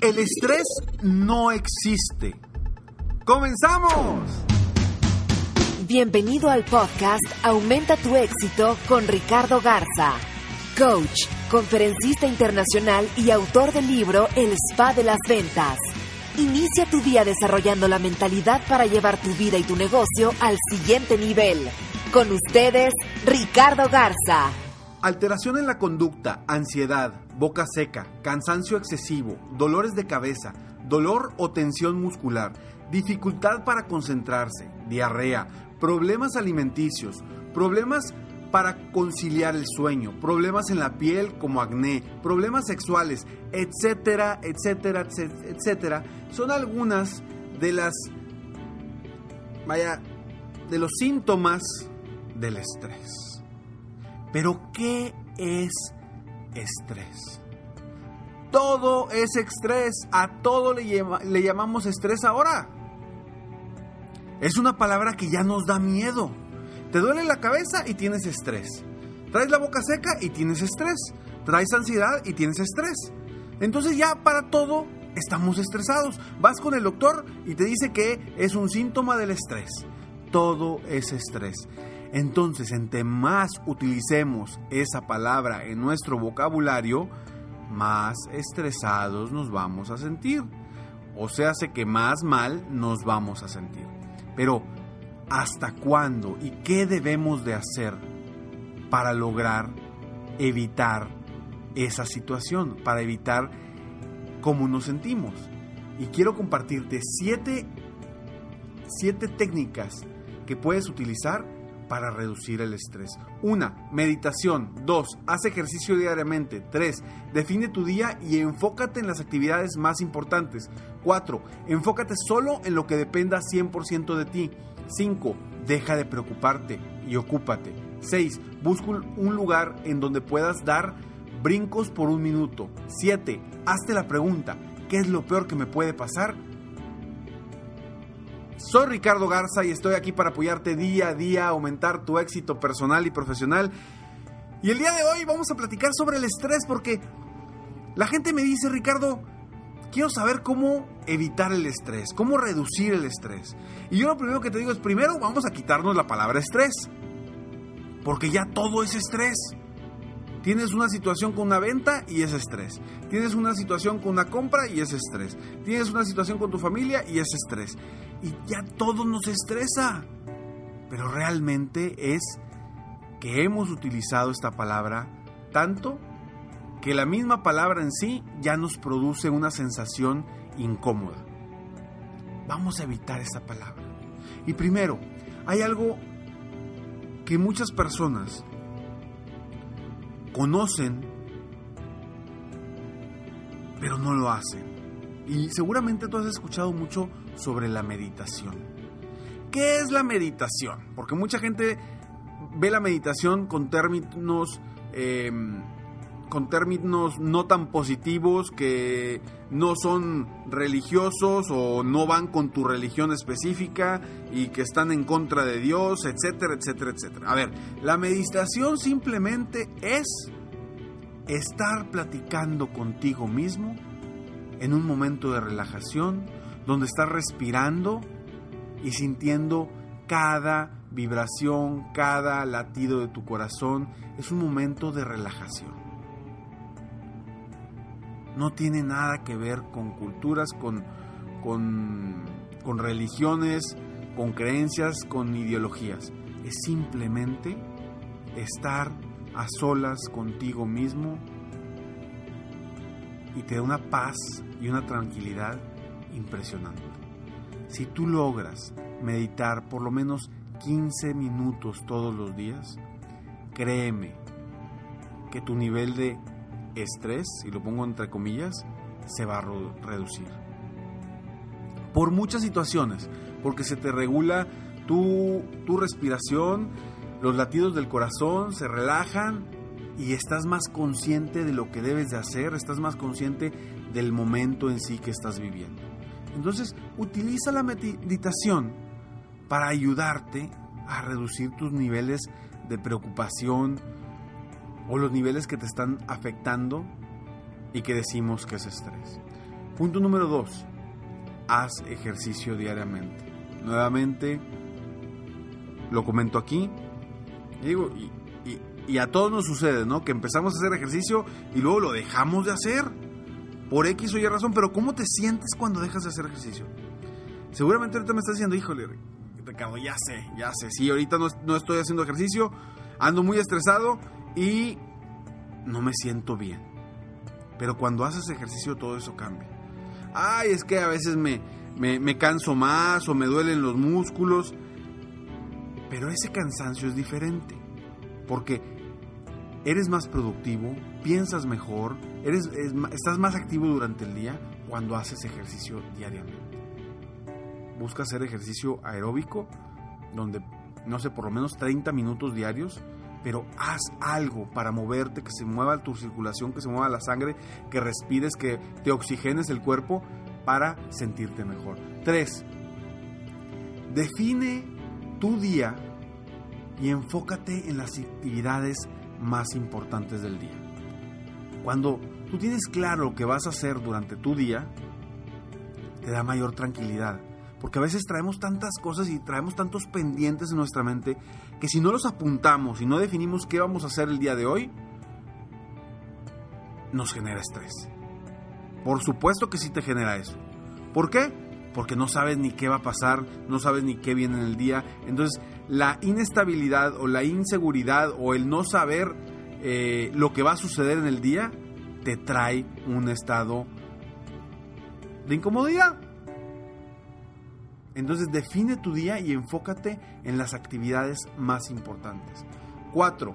El estrés no existe. ¡Comenzamos! Bienvenido al podcast Aumenta tu éxito con Ricardo Garza, coach, conferencista internacional y autor del libro El Spa de las Ventas. Inicia tu día desarrollando la mentalidad para llevar tu vida y tu negocio al siguiente nivel. Con ustedes, Ricardo Garza. Alteración en la conducta, ansiedad, boca seca, cansancio excesivo, dolores de cabeza, dolor o tensión muscular, dificultad para concentrarse, diarrea, problemas alimenticios, problemas para conciliar el sueño, problemas en la piel como acné, problemas sexuales, etcétera, etcétera, etcétera, son algunas de las, vaya, de los síntomas del estrés. Pero, ¿qué es estrés? Todo es estrés, a todo le, llamamos estrés ahora. Es una palabra que ya nos da miedo. Te duele la cabeza y tienes estrés. Traes la boca seca y tienes estrés. Traes ansiedad y tienes estrés. Entonces ya para todo estamos estresados. Vas con el doctor y te dice que es un síntoma del estrés. Todo es estrés. Entonces, entre más utilicemos esa palabra en nuestro vocabulario, más estresados nos vamos a sentir. O sea, hace que más mal nos vamos a sentir. Pero, ¿hasta cuándo y qué debemos de hacer para lograr evitar esa situación? Para evitar cómo nos sentimos. Y quiero compartirte siete, siete técnicas que puedes utilizar para reducir el estrés. 1. Meditación. 2. Haz ejercicio diariamente. 3. Define tu día y enfócate en las actividades más importantes. 4. Enfócate solo en lo que dependa 100% de ti. 5. Deja de preocuparte y ocúpate. 6. Busca un lugar en donde puedas dar brincos por un minuto. 7. Hazte la pregunta, ¿qué es lo peor que me puede pasar? Soy Ricardo Garza y estoy aquí para apoyarte día a día, aumentar tu éxito personal y profesional. Y el día de hoy vamos a platicar sobre el estrés porque la gente me dice, Ricardo, quiero saber cómo evitar el estrés, cómo reducir el estrés. Y yo lo primero que te digo es, primero vamos a quitarnos la palabra estrés, porque ya todo es estrés. Tienes una situación con una venta y es estrés. Tienes una situación con una compra y es estrés. Tienes una situación con tu familia y es estrés. Y ya todo nos estresa. Pero realmente es que hemos utilizado esta palabra tanto que la misma palabra en sí ya nos produce una sensación incómoda. Vamos a evitar esa palabra. Y primero, hay algo que muchas personas conocen, pero no lo hacen. Y seguramente tú has escuchado mucho sobre la meditación. ¿Qué es la meditación? Porque mucha gente ve la meditación con términos, em, con términos no tan positivos que no son religiosos o no van con tu religión específica y que están en contra de Dios, etcétera, etcétera, etcétera. A ver, la meditación simplemente es estar platicando contigo mismo en un momento de relajación donde estás respirando y sintiendo cada vibración, cada latido de tu corazón. Es un momento de relajación. No tiene nada que ver con culturas, con, con, con religiones, con creencias, con ideologías. Es simplemente estar a solas contigo mismo y te da una paz y una tranquilidad impresionante. Si tú logras meditar por lo menos 15 minutos todos los días, créeme que tu nivel de estrés, y lo pongo entre comillas, se va a reducir. Por muchas situaciones, porque se te regula tu, tu respiración, los latidos del corazón se relajan y estás más consciente de lo que debes de hacer, estás más consciente del momento en sí que estás viviendo. Entonces, utiliza la meditación para ayudarte a reducir tus niveles de preocupación o los niveles que te están afectando y que decimos que es estrés. Punto número dos, haz ejercicio diariamente. Nuevamente, lo comento aquí, digo, y, y a todos nos sucede, ¿no? Que empezamos a hacer ejercicio y luego lo dejamos de hacer. Por X o Y razón, pero ¿cómo te sientes cuando dejas de hacer ejercicio? Seguramente ahorita me estás diciendo, híjole, Ricardo, ya sé, ya sé. Sí, ahorita no, no estoy haciendo ejercicio, ando muy estresado y no me siento bien. Pero cuando haces ejercicio todo eso cambia. Ay, es que a veces me, me, me canso más o me duelen los músculos. Pero ese cansancio es diferente. Porque eres más productivo, piensas mejor, eres, estás más activo durante el día cuando haces ejercicio diariamente. Busca hacer ejercicio aeróbico, donde, no sé, por lo menos 30 minutos diarios, pero haz algo para moverte, que se mueva tu circulación, que se mueva la sangre, que respires, que te oxigenes el cuerpo para sentirte mejor. 3. Define tu día y enfócate en las actividades más importantes del día. Cuando tú tienes claro lo que vas a hacer durante tu día, te da mayor tranquilidad. Porque a veces traemos tantas cosas y traemos tantos pendientes en nuestra mente que si no los apuntamos y no definimos qué vamos a hacer el día de hoy, nos genera estrés. Por supuesto que sí te genera eso. ¿Por qué? Porque no sabes ni qué va a pasar, no sabes ni qué viene en el día. Entonces la inestabilidad o la inseguridad o el no saber eh, lo que va a suceder en el día te trae un estado de incomodidad. Entonces define tu día y enfócate en las actividades más importantes. 4.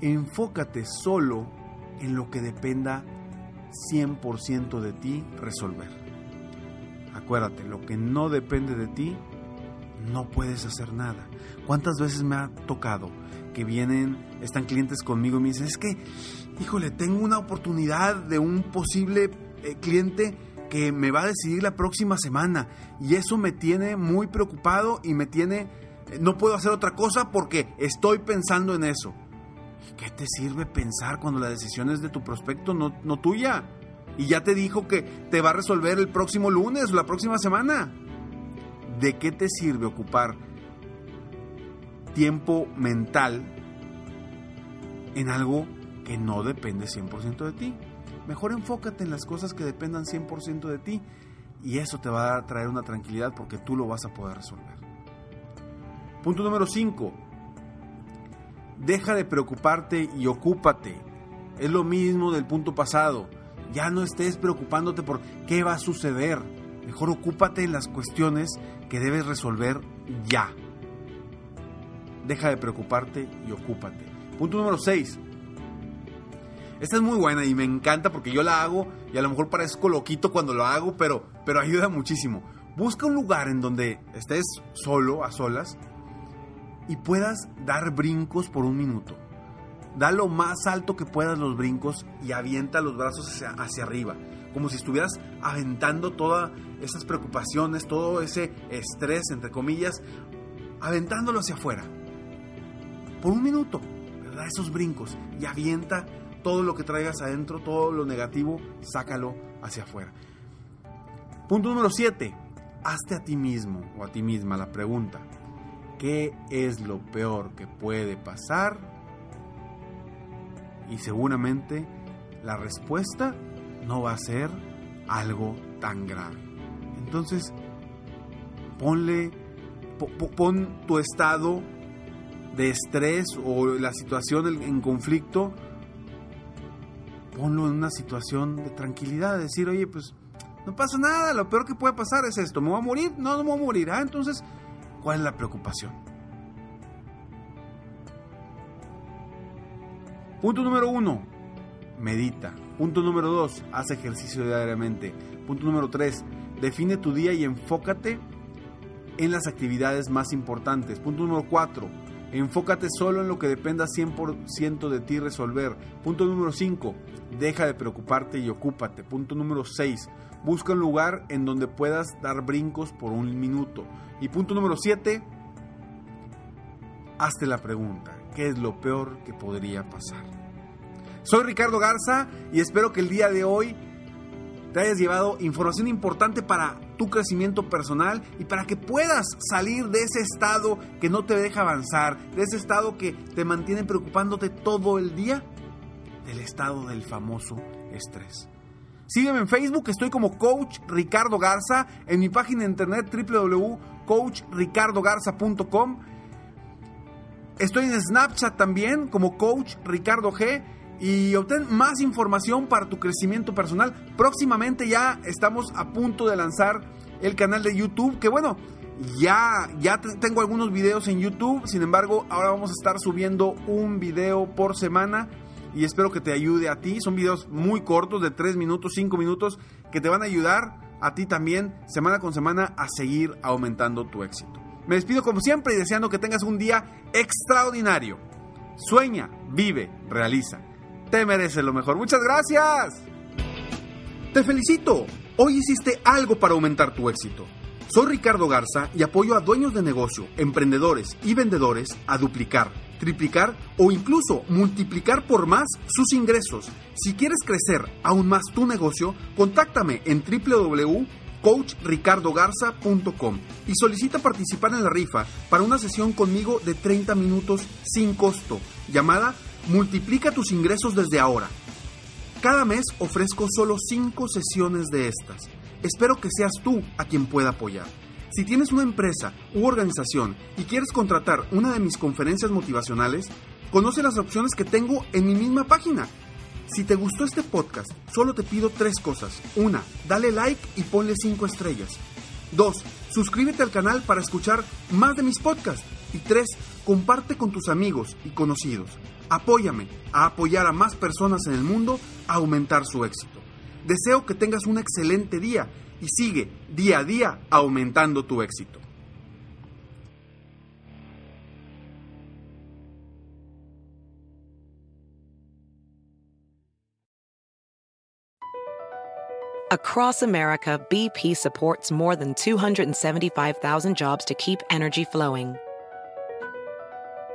Enfócate solo en lo que dependa 100% de ti resolver. Acuérdate, lo que no depende de ti no puedes hacer nada. ¿Cuántas veces me ha tocado que vienen, están clientes conmigo y me dicen, es que, híjole, tengo una oportunidad de un posible eh, cliente que me va a decidir la próxima semana y eso me tiene muy preocupado y me tiene, eh, no puedo hacer otra cosa porque estoy pensando en eso. ¿Qué te sirve pensar cuando la decisión es de tu prospecto, no, no tuya? Y ya te dijo que te va a resolver el próximo lunes la próxima semana. ¿de qué te sirve ocupar tiempo mental en algo que no depende 100% de ti? Mejor enfócate en las cosas que dependan 100% de ti y eso te va a traer una tranquilidad porque tú lo vas a poder resolver. Punto número 5. Deja de preocuparte y ocúpate. Es lo mismo del punto pasado. Ya no estés preocupándote por qué va a suceder Mejor ocúpate en las cuestiones que debes resolver ya. Deja de preocuparte y ocúpate. Punto número 6. Esta es muy buena y me encanta porque yo la hago y a lo mejor parezco loquito cuando lo hago, pero, pero ayuda muchísimo. Busca un lugar en donde estés solo, a solas, y puedas dar brincos por un minuto. Da lo más alto que puedas los brincos y avienta los brazos hacia, hacia arriba como si estuvieras aventando todas esas preocupaciones, todo ese estrés, entre comillas, aventándolo hacia afuera. Por un minuto, da esos brincos y avienta todo lo que traigas adentro, todo lo negativo, sácalo hacia afuera. Punto número 7. Hazte a ti mismo o a ti misma la pregunta, ¿qué es lo peor que puede pasar? Y seguramente la respuesta no va a ser algo tan grave. Entonces, ponle, pon tu estado de estrés o la situación en conflicto, ponlo en una situación de tranquilidad, de decir, oye, pues no pasa nada, lo peor que puede pasar es esto, ¿me voy a morir? No, no me voy a morir, ¿ah? Entonces, ¿cuál es la preocupación? Punto número uno, medita. Punto número dos, haz ejercicio diariamente. Punto número tres, define tu día y enfócate en las actividades más importantes. Punto número cuatro, enfócate solo en lo que dependa 100% de ti resolver. Punto número cinco, deja de preocuparte y ocúpate. Punto número seis, busca un lugar en donde puedas dar brincos por un minuto. Y punto número siete, hazte la pregunta, ¿qué es lo peor que podría pasar? Soy Ricardo Garza y espero que el día de hoy te hayas llevado información importante para tu crecimiento personal y para que puedas salir de ese estado que no te deja avanzar, de ese estado que te mantiene preocupándote todo el día, del estado del famoso estrés. Sígueme en Facebook, estoy como Coach Ricardo Garza, en mi página de internet www.coachricardogarza.com. Estoy en Snapchat también como Coach Ricardo G y obtén más información para tu crecimiento personal. Próximamente ya estamos a punto de lanzar el canal de YouTube, que bueno, ya, ya tengo algunos videos en YouTube, sin embargo, ahora vamos a estar subiendo un video por semana y espero que te ayude a ti. Son videos muy cortos, de 3 minutos, 5 minutos, que te van a ayudar a ti también semana con semana a seguir aumentando tu éxito. Me despido como siempre y deseando que tengas un día extraordinario. Sueña, vive, realiza te mereces lo mejor. Muchas gracias. Te felicito. Hoy hiciste algo para aumentar tu éxito. Soy Ricardo Garza y apoyo a dueños de negocio, emprendedores y vendedores a duplicar, triplicar o incluso multiplicar por más sus ingresos. Si quieres crecer aún más tu negocio, contáctame en www.coachricardogarza.com y solicita participar en la rifa para una sesión conmigo de 30 minutos sin costo, llamada Multiplica tus ingresos desde ahora. Cada mes ofrezco solo 5 sesiones de estas. Espero que seas tú a quien pueda apoyar. Si tienes una empresa u organización y quieres contratar una de mis conferencias motivacionales, conoce las opciones que tengo en mi misma página. Si te gustó este podcast, solo te pido tres cosas. Una, dale like y ponle 5 estrellas. Dos, suscríbete al canal para escuchar más de mis podcasts. Y tres, comparte con tus amigos y conocidos. Apóyame a apoyar a más personas en el mundo a aumentar su éxito. Deseo que tengas un excelente día y sigue día a día aumentando tu éxito. Across America, BP supports more than 275,000 jobs to keep energy flowing.